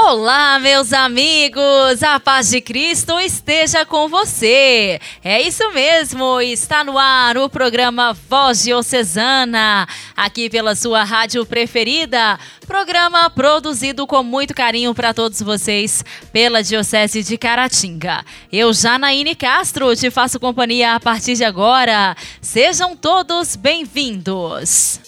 Olá, meus amigos! A paz de Cristo esteja com você. É isso mesmo, está no ar o programa Voz Diocesana, aqui pela sua rádio preferida. Programa produzido com muito carinho para todos vocês pela Diocese de Caratinga. Eu, Janaíne Castro, te faço companhia a partir de agora. Sejam todos bem-vindos.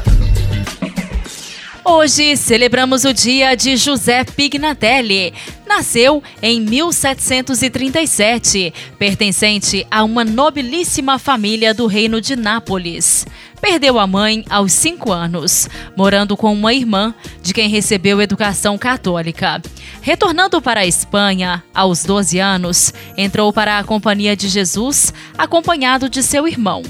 Hoje celebramos o dia de José Pignatelli. Nasceu em 1737, pertencente a uma nobilíssima família do reino de Nápoles. Perdeu a mãe aos 5 anos, morando com uma irmã, de quem recebeu educação católica. Retornando para a Espanha, aos 12 anos, entrou para a Companhia de Jesus, acompanhado de seu irmão.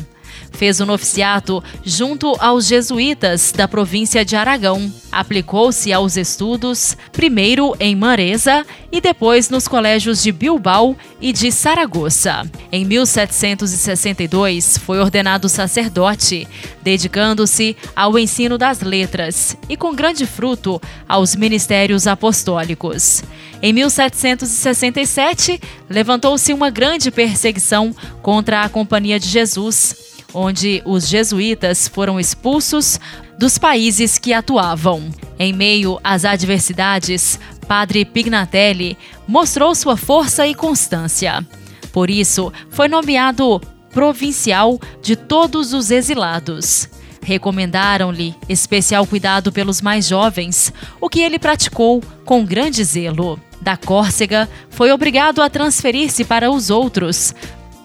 Fez o noviciato junto aos jesuítas da província de Aragão. Aplicou-se aos estudos, primeiro em Maresa e depois nos colégios de Bilbao e de Saragoça. Em 1762, foi ordenado sacerdote, dedicando-se ao ensino das letras e, com grande fruto, aos ministérios apostólicos. Em 1767, levantou-se uma grande perseguição contra a Companhia de Jesus onde os jesuítas foram expulsos dos países que atuavam. Em meio às adversidades, Padre Pignatelli mostrou sua força e constância. Por isso, foi nomeado provincial de todos os exilados. Recomendaram-lhe especial cuidado pelos mais jovens, o que ele praticou com grande zelo. Da Córcega, foi obrigado a transferir-se para os outros,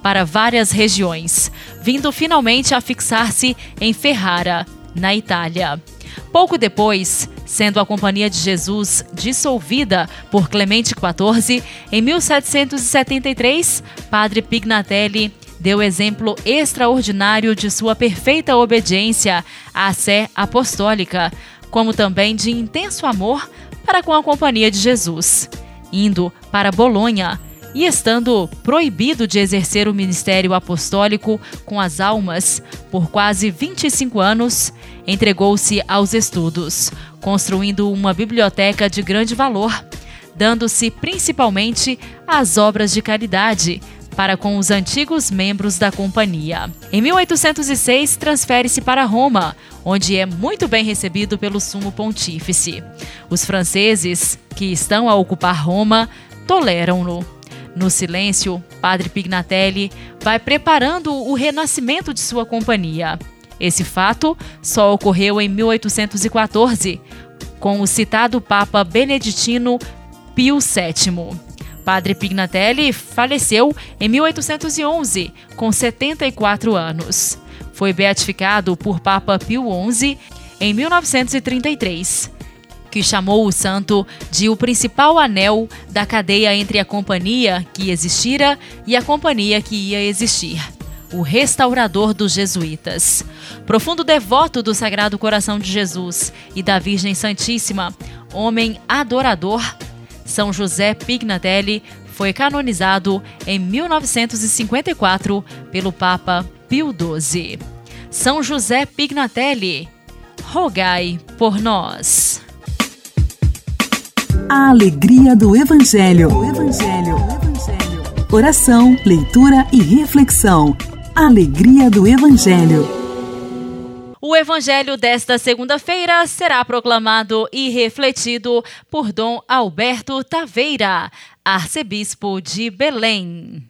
para várias regiões, vindo finalmente a fixar-se em Ferrara, na Itália. Pouco depois, sendo a Companhia de Jesus dissolvida por Clemente XIV, em 1773, Padre Pignatelli deu exemplo extraordinário de sua perfeita obediência à sé apostólica, como também de intenso amor para com a Companhia de Jesus. Indo para Bolonha, e estando proibido de exercer o ministério apostólico com as almas por quase 25 anos, entregou-se aos estudos, construindo uma biblioteca de grande valor, dando-se principalmente às obras de caridade para com os antigos membros da companhia. Em 1806, transfere-se para Roma, onde é muito bem recebido pelo sumo pontífice. Os franceses, que estão a ocupar Roma, toleram-no. No silêncio, Padre Pignatelli vai preparando o renascimento de sua companhia. Esse fato só ocorreu em 1814, com o citado Papa Beneditino Pio VII. Padre Pignatelli faleceu em 1811, com 74 anos. Foi beatificado por Papa Pio XI em 1933 que chamou o santo de o principal anel da cadeia entre a companhia que existira e a companhia que ia existir. O restaurador dos jesuítas. Profundo devoto do Sagrado Coração de Jesus e da Virgem Santíssima, homem adorador, São José Pignatelli foi canonizado em 1954 pelo Papa Pio XII. São José Pignatelli, rogai por nós. A alegria do Evangelho. O Evangelho. Evangelho. Oração, leitura e reflexão. Alegria do Evangelho. O Evangelho desta segunda-feira será proclamado e refletido por Dom Alberto Taveira, arcebispo de Belém.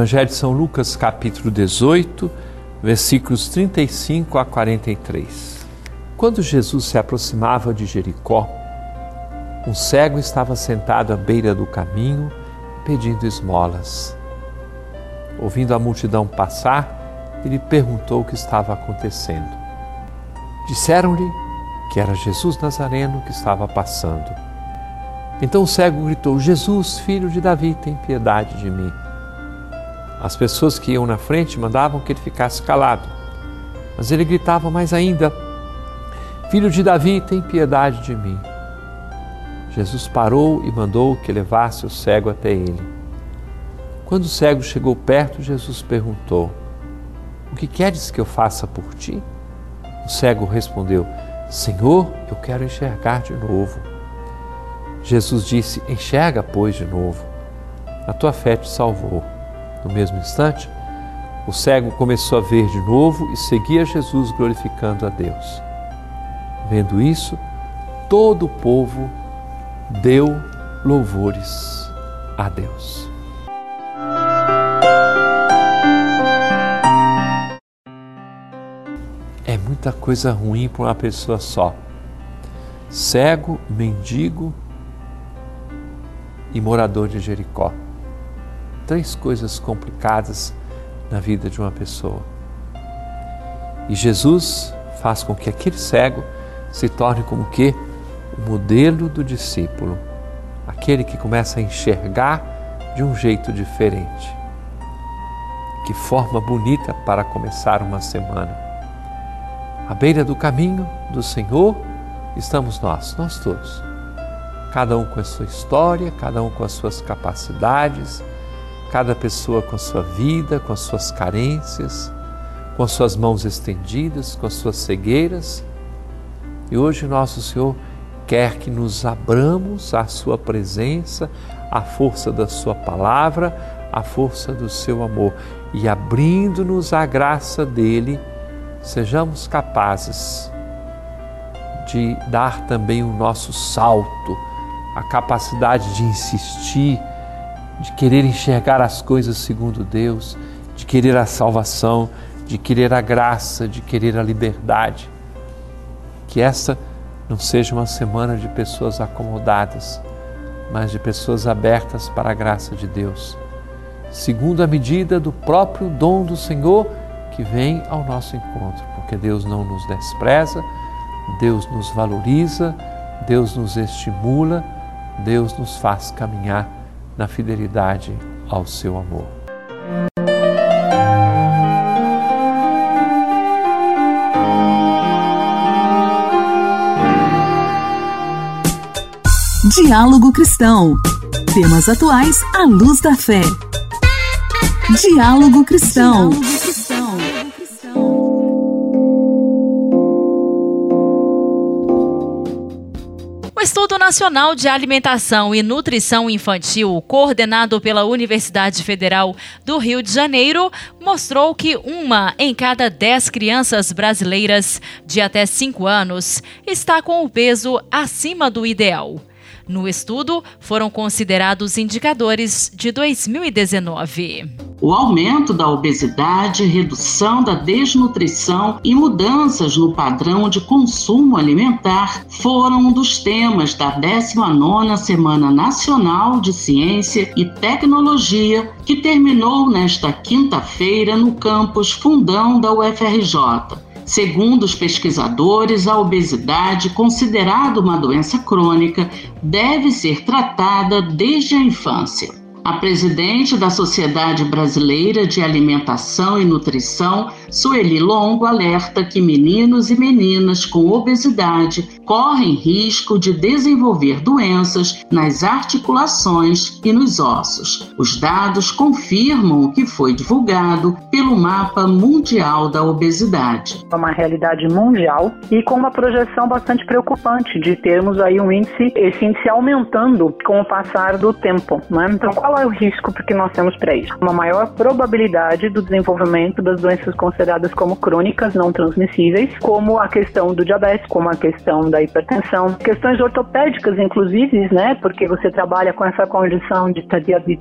Evangelho de São Lucas, capítulo 18, versículos 35 a 43. Quando Jesus se aproximava de Jericó, um cego estava sentado à beira do caminho pedindo esmolas. Ouvindo a multidão passar, e lhe perguntou o que estava acontecendo. Disseram-lhe que era Jesus Nazareno que estava passando. Então o cego gritou: Jesus, filho de Davi, tem piedade de mim. As pessoas que iam na frente mandavam que ele ficasse calado, mas ele gritava mais ainda: Filho de Davi, tem piedade de mim. Jesus parou e mandou que levasse o cego até ele. Quando o cego chegou perto, Jesus perguntou: O que queres que eu faça por ti? O cego respondeu: Senhor, eu quero enxergar de novo. Jesus disse: Enxerga, pois, de novo. A tua fé te salvou. No mesmo instante, o cego começou a ver de novo e seguia Jesus glorificando a Deus. Vendo isso, todo o povo deu louvores a Deus. É muita coisa ruim para uma pessoa só. Cego, mendigo e morador de Jericó. Três coisas complicadas na vida de uma pessoa. E Jesus faz com que aquele cego se torne como que o modelo do discípulo, aquele que começa a enxergar de um jeito diferente. Que forma bonita para começar uma semana. À beira do caminho do Senhor estamos nós, nós todos. Cada um com a sua história, cada um com as suas capacidades, cada pessoa com a sua vida, com as suas carências, com as suas mãos estendidas, com as suas cegueiras. E hoje nosso Senhor quer que nos abramos à Sua presença, à força da Sua palavra, à força do Seu amor e abrindo-nos à graça dele, sejamos capazes de dar também o nosso salto, a capacidade de insistir, de querer enxergar as coisas segundo Deus, de querer a salvação, de querer a graça, de querer a liberdade. Que essa não seja uma semana de pessoas acomodadas, mas de pessoas abertas para a graça de Deus, segundo a medida do próprio dom do Senhor que vem ao nosso encontro, porque Deus não nos despreza, Deus nos valoriza, Deus nos estimula, Deus nos faz caminhar na fidelidade ao seu amor. Diálogo Cristão. Temas atuais à luz da fé. Diálogo Cristão. O Estudo Nacional de Alimentação e Nutrição Infantil, coordenado pela Universidade Federal do Rio de Janeiro, mostrou que uma em cada dez crianças brasileiras de até 5 anos está com o peso acima do ideal. No estudo, foram considerados indicadores de 2019. O aumento da obesidade, redução da desnutrição e mudanças no padrão de consumo alimentar foram um dos temas da 19ª Semana Nacional de Ciência e Tecnologia, que terminou nesta quinta-feira no campus Fundão da UFRJ. Segundo os pesquisadores, a obesidade, considerada uma doença crônica, deve ser tratada desde a infância. A presidente da Sociedade Brasileira de Alimentação e Nutrição, Sueli Longo, alerta que meninos e meninas com obesidade correm risco de desenvolver doenças nas articulações e nos ossos. Os dados confirmam o que foi divulgado pelo Mapa Mundial da Obesidade. É uma realidade mundial e com uma projeção bastante preocupante de termos aí um índice, esse índice aumentando com o passar do tempo. Né? Então, qual é o risco que nós temos para isso? Uma maior probabilidade do desenvolvimento das doenças consideradas como crônicas não transmissíveis, como a questão do diabetes, como a questão da hipertensão, questões ortopédicas, inclusive, né? Porque você trabalha com essa condição de,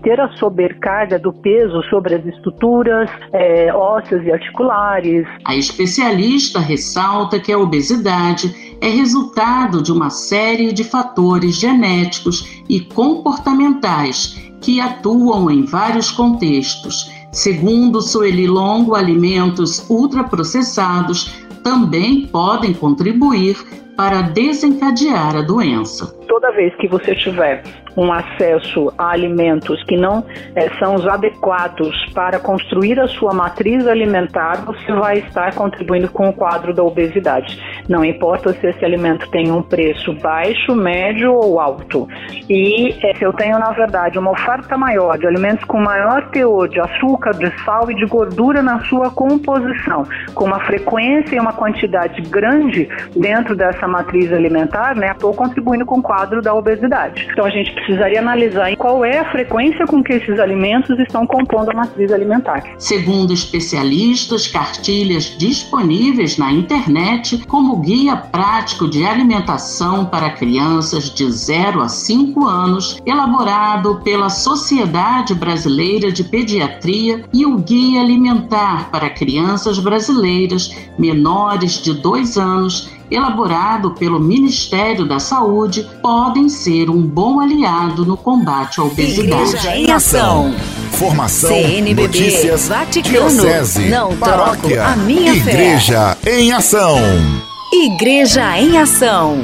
ter a sobrecarga do peso sobre as estruturas é, ósseas e articulares. A especialista ressalta que a obesidade é resultado de uma série de fatores genéticos e comportamentais que atuam em vários contextos, Segundo Sueli Longo, alimentos ultraprocessados também podem contribuir para desencadear a doença. Toda vez que você tiver um acesso a alimentos que não é, são os adequados para construir a sua matriz alimentar, você vai estar contribuindo com o quadro da obesidade. Não importa se esse alimento tem um preço baixo, médio ou alto. E é, se eu tenho, na verdade, uma oferta maior de alimentos com maior teor de açúcar, de sal e de gordura na sua composição, com uma frequência e uma quantidade grande dentro dessa matriz alimentar, né, estou contribuindo com o quadro da obesidade. Então a gente precisaria analisar qual é a frequência com que esses alimentos estão compondo a matriz alimentar. Segundo especialistas, cartilhas disponíveis na internet como guia prático de alimentação para crianças de 0 a 5 anos, elaborado pela Sociedade Brasileira de Pediatria e o Guia Alimentar para Crianças Brasileiras menores de 2 anos elaborado pelo Ministério da Saúde, podem ser um bom aliado no combate à obesidade. Igreja em ação. Formação, CNBB, notícias, Vaticano, diocese, não paróquia, troco a minha fé. Igreja em ação. Igreja em ação.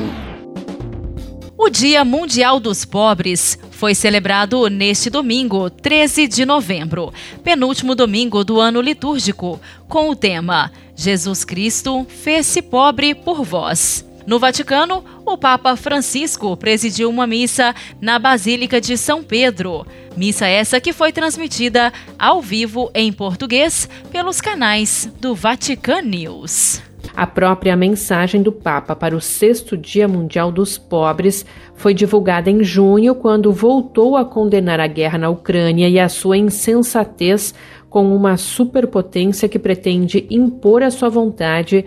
O Dia Mundial dos Pobres foi celebrado neste domingo, 13 de novembro, penúltimo domingo do ano litúrgico, com o tema Jesus Cristo fez-se pobre por vós. No Vaticano, o Papa Francisco presidiu uma missa na Basílica de São Pedro. Missa essa que foi transmitida ao vivo em português pelos canais do Vatican News. A própria mensagem do Papa para o sexto Dia Mundial dos Pobres foi divulgada em junho, quando voltou a condenar a guerra na Ucrânia e a sua insensatez com uma superpotência que pretende impor a sua vontade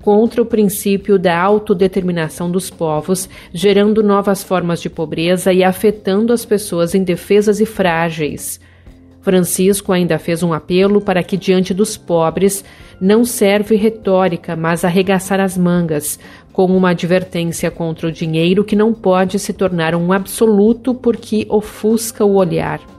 contra o princípio da autodeterminação dos povos, gerando novas formas de pobreza e afetando as pessoas indefesas e frágeis. Francisco ainda fez um apelo para que, diante dos pobres, não serve retórica, mas arregaçar as mangas, com uma advertência contra o dinheiro que não pode se tornar um absoluto porque ofusca o olhar.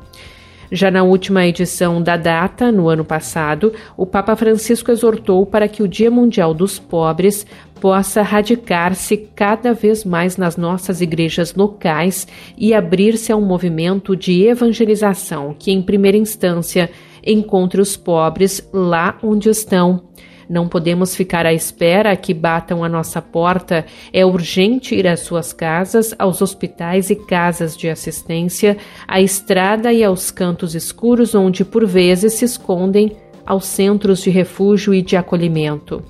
Já na última edição da data, no ano passado, o Papa Francisco exortou para que o Dia Mundial dos Pobres possa radicar-se cada vez mais nas nossas igrejas locais e abrir-se a um movimento de evangelização que, em primeira instância, encontre os pobres lá onde estão não podemos ficar à espera que batam a nossa porta. É urgente ir às suas casas, aos hospitais e casas de assistência, à estrada e aos cantos escuros onde por vezes se escondem aos centros de refúgio e de acolhimento.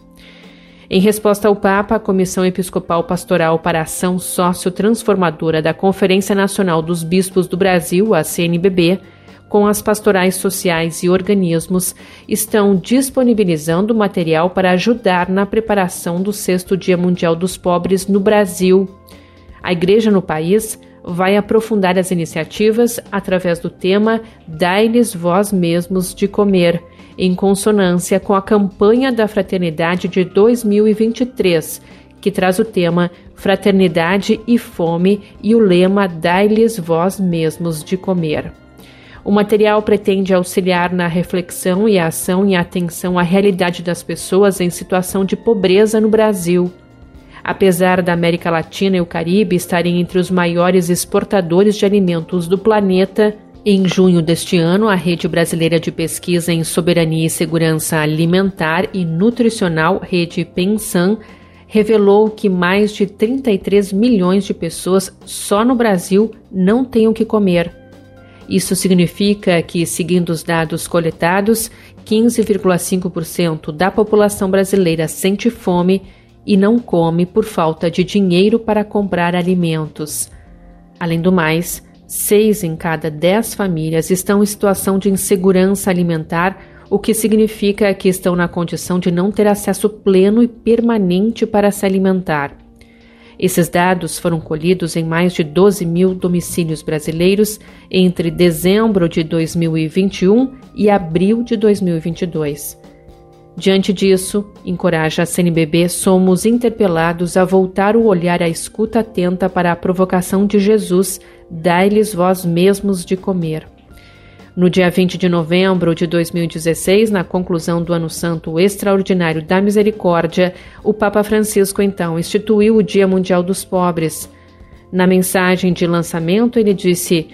Em resposta ao Papa, a Comissão Episcopal Pastoral para a Ação Sócio-Transformadora da Conferência Nacional dos Bispos do Brasil, a CNBB, com as pastorais sociais e organismos, estão disponibilizando material para ajudar na preparação do sexto Dia Mundial dos Pobres no Brasil. A Igreja no país vai aprofundar as iniciativas através do tema Dai-lhes vós mesmos de comer, em consonância com a campanha da Fraternidade de 2023, que traz o tema Fraternidade e Fome e o lema Dai-lhes vós mesmos de comer. O material pretende auxiliar na reflexão e ação em atenção à realidade das pessoas em situação de pobreza no Brasil. Apesar da América Latina e o Caribe estarem entre os maiores exportadores de alimentos do planeta, em junho deste ano, a Rede Brasileira de Pesquisa em Soberania e Segurança Alimentar e Nutricional, Rede Pensan, revelou que mais de 33 milhões de pessoas só no Brasil não têm o que comer. Isso significa que, seguindo os dados coletados, 15,5% da população brasileira sente fome e não come por falta de dinheiro para comprar alimentos. Além do mais, seis em cada dez famílias estão em situação de insegurança alimentar, o que significa que estão na condição de não ter acesso pleno e permanente para se alimentar. Esses dados foram colhidos em mais de 12 mil domicílios brasileiros entre dezembro de 2021 e abril de 2022. Diante disso, encoraja a CNBB, somos interpelados a voltar o olhar à escuta atenta para a provocação de Jesus: dai-lhes vós mesmos de comer. No dia 20 de novembro de 2016, na conclusão do Ano Santo Extraordinário da Misericórdia, o Papa Francisco então instituiu o Dia Mundial dos Pobres. Na mensagem de lançamento, ele disse: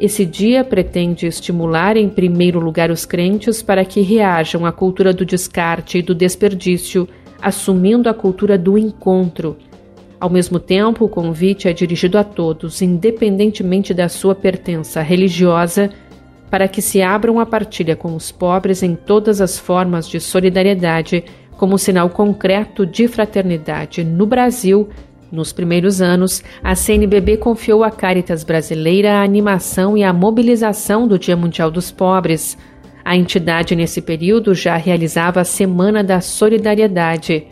Esse dia pretende estimular, em primeiro lugar, os crentes para que reajam à cultura do descarte e do desperdício, assumindo a cultura do encontro. Ao mesmo tempo, o convite é dirigido a todos, independentemente da sua pertença religiosa para que se abram a partilha com os pobres em todas as formas de solidariedade, como sinal concreto de fraternidade. No Brasil, nos primeiros anos, a CNBB confiou à Caritas Brasileira a animação e a mobilização do Dia Mundial dos Pobres. A entidade, nesse período, já realizava a Semana da Solidariedade.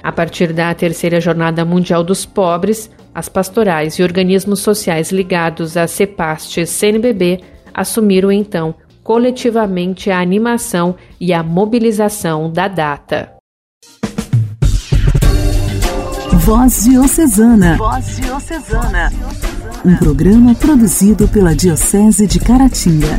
A partir da terceira Jornada Mundial dos Pobres, as pastorais e organismos sociais ligados à CEPAST CNBB assumiram então coletivamente a animação e a mobilização da data. Voz Diocesana. Voz Diocesana. Um programa produzido pela Diocese de Caratinga.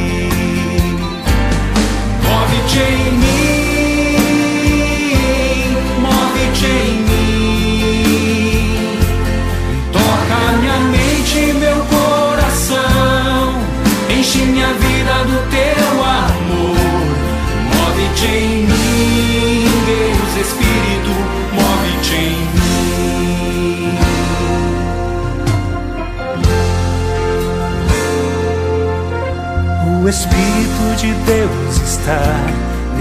Move-te em mim, move-te em mim. Toca minha mente e meu coração. Enche minha vida do teu amor. Move-te em mim, Deus Espírito, move-te em mim. O Espírito de Deus está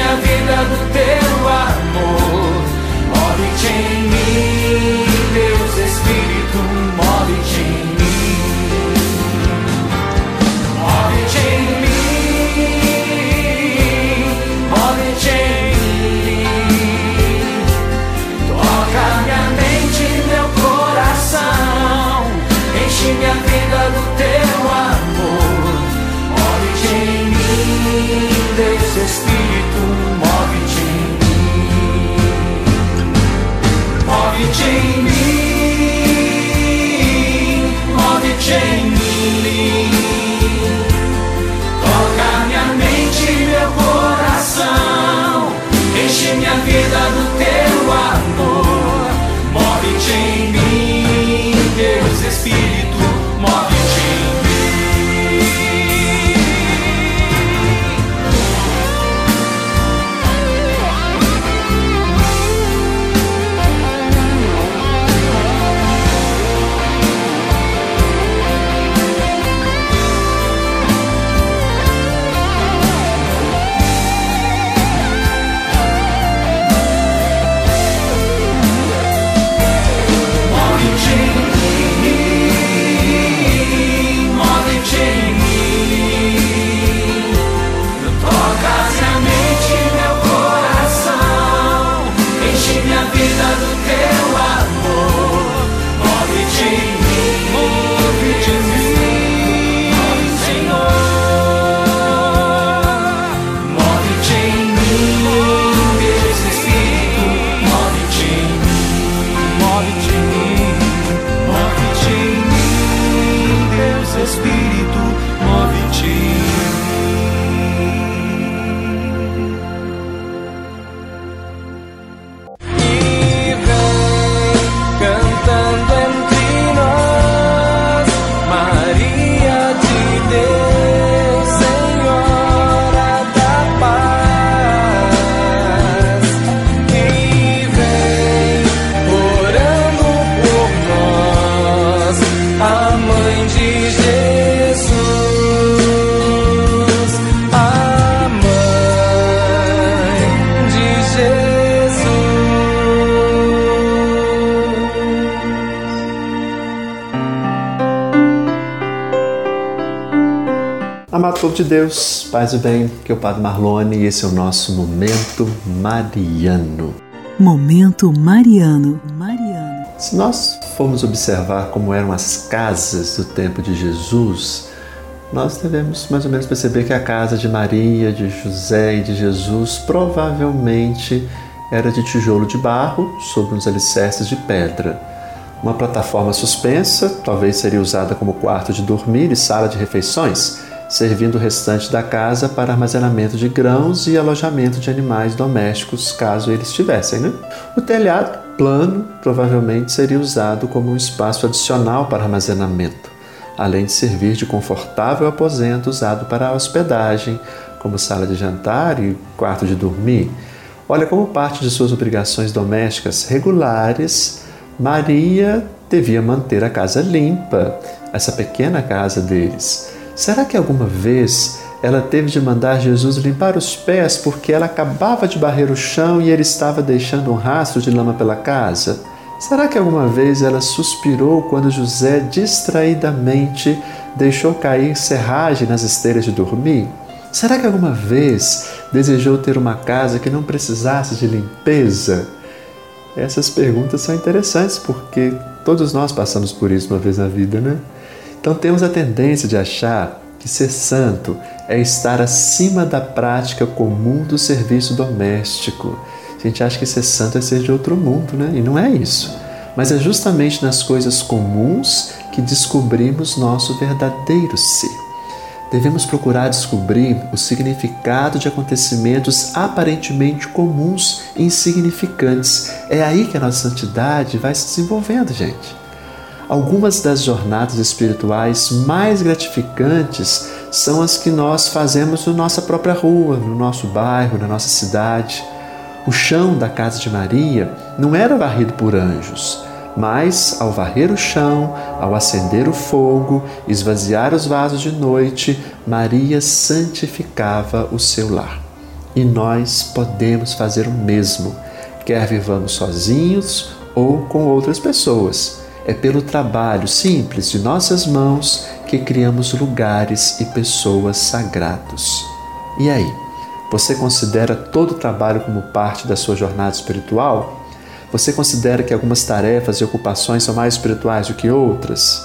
minha vida do teu amor. Povo de Deus, paz e bem, que é o Padre Marlone e esse é o nosso Momento Mariano. Momento Mariano. Mariano. Se nós formos observar como eram as casas do tempo de Jesus, nós devemos mais ou menos perceber que a casa de Maria, de José e de Jesus provavelmente era de tijolo de barro sobre uns alicerces de pedra. Uma plataforma suspensa talvez seria usada como quarto de dormir e sala de refeições, servindo o restante da casa para armazenamento de grãos e alojamento de animais domésticos, caso eles tivessem. Né? O telhado plano provavelmente seria usado como um espaço adicional para armazenamento, além de servir de confortável aposento usado para hospedagem, como sala de jantar e quarto de dormir. Olha, como parte de suas obrigações domésticas regulares, Maria devia manter a casa limpa, essa pequena casa deles. Será que alguma vez ela teve de mandar Jesus limpar os pés porque ela acabava de barrer o chão e ele estava deixando um rastro de lama pela casa? Será que alguma vez ela suspirou quando José distraidamente deixou cair serragem nas esteiras de dormir? Será que alguma vez desejou ter uma casa que não precisasse de limpeza? Essas perguntas são interessantes porque todos nós passamos por isso uma vez na vida, né? Então temos a tendência de achar que ser santo é estar acima da prática comum do serviço doméstico. A gente acha que ser santo é ser de outro mundo, né? E não é isso. Mas é justamente nas coisas comuns que descobrimos nosso verdadeiro ser. Devemos procurar descobrir o significado de acontecimentos aparentemente comuns e insignificantes. É aí que a nossa santidade vai se desenvolvendo, gente. Algumas das jornadas espirituais mais gratificantes são as que nós fazemos na nossa própria rua, no nosso bairro, na nossa cidade. O chão da casa de Maria não era varrido por anjos, mas ao varrer o chão, ao acender o fogo, esvaziar os vasos de noite, Maria santificava o seu lar. E nós podemos fazer o mesmo, quer vivamos sozinhos ou com outras pessoas. É pelo trabalho simples de nossas mãos que criamos lugares e pessoas sagrados. E aí, você considera todo o trabalho como parte da sua jornada espiritual? Você considera que algumas tarefas e ocupações são mais espirituais do que outras?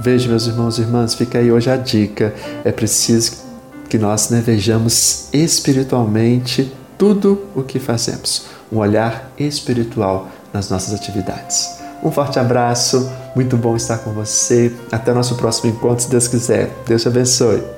Veja, meus irmãos e irmãs, fica aí hoje a dica. É preciso que nós né, vejamos espiritualmente tudo o que fazemos. Um olhar espiritual nas nossas atividades. Um forte abraço, muito bom estar com você. Até o nosso próximo encontro, se Deus quiser. Deus te abençoe.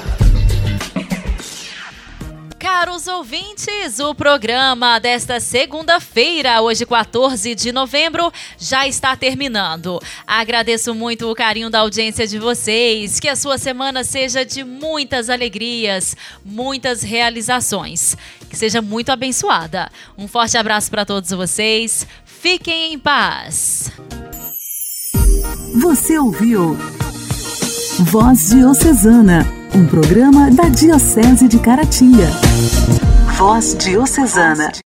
Ouvintes, o programa desta segunda-feira, hoje 14 de novembro, já está terminando. Agradeço muito o carinho da audiência de vocês, que a sua semana seja de muitas alegrias, muitas realizações, que seja muito abençoada. Um forte abraço para todos vocês, fiquem em paz. Você ouviu Voz Diocesana, um programa da Diocese de Caratinga. Voz Diocesana.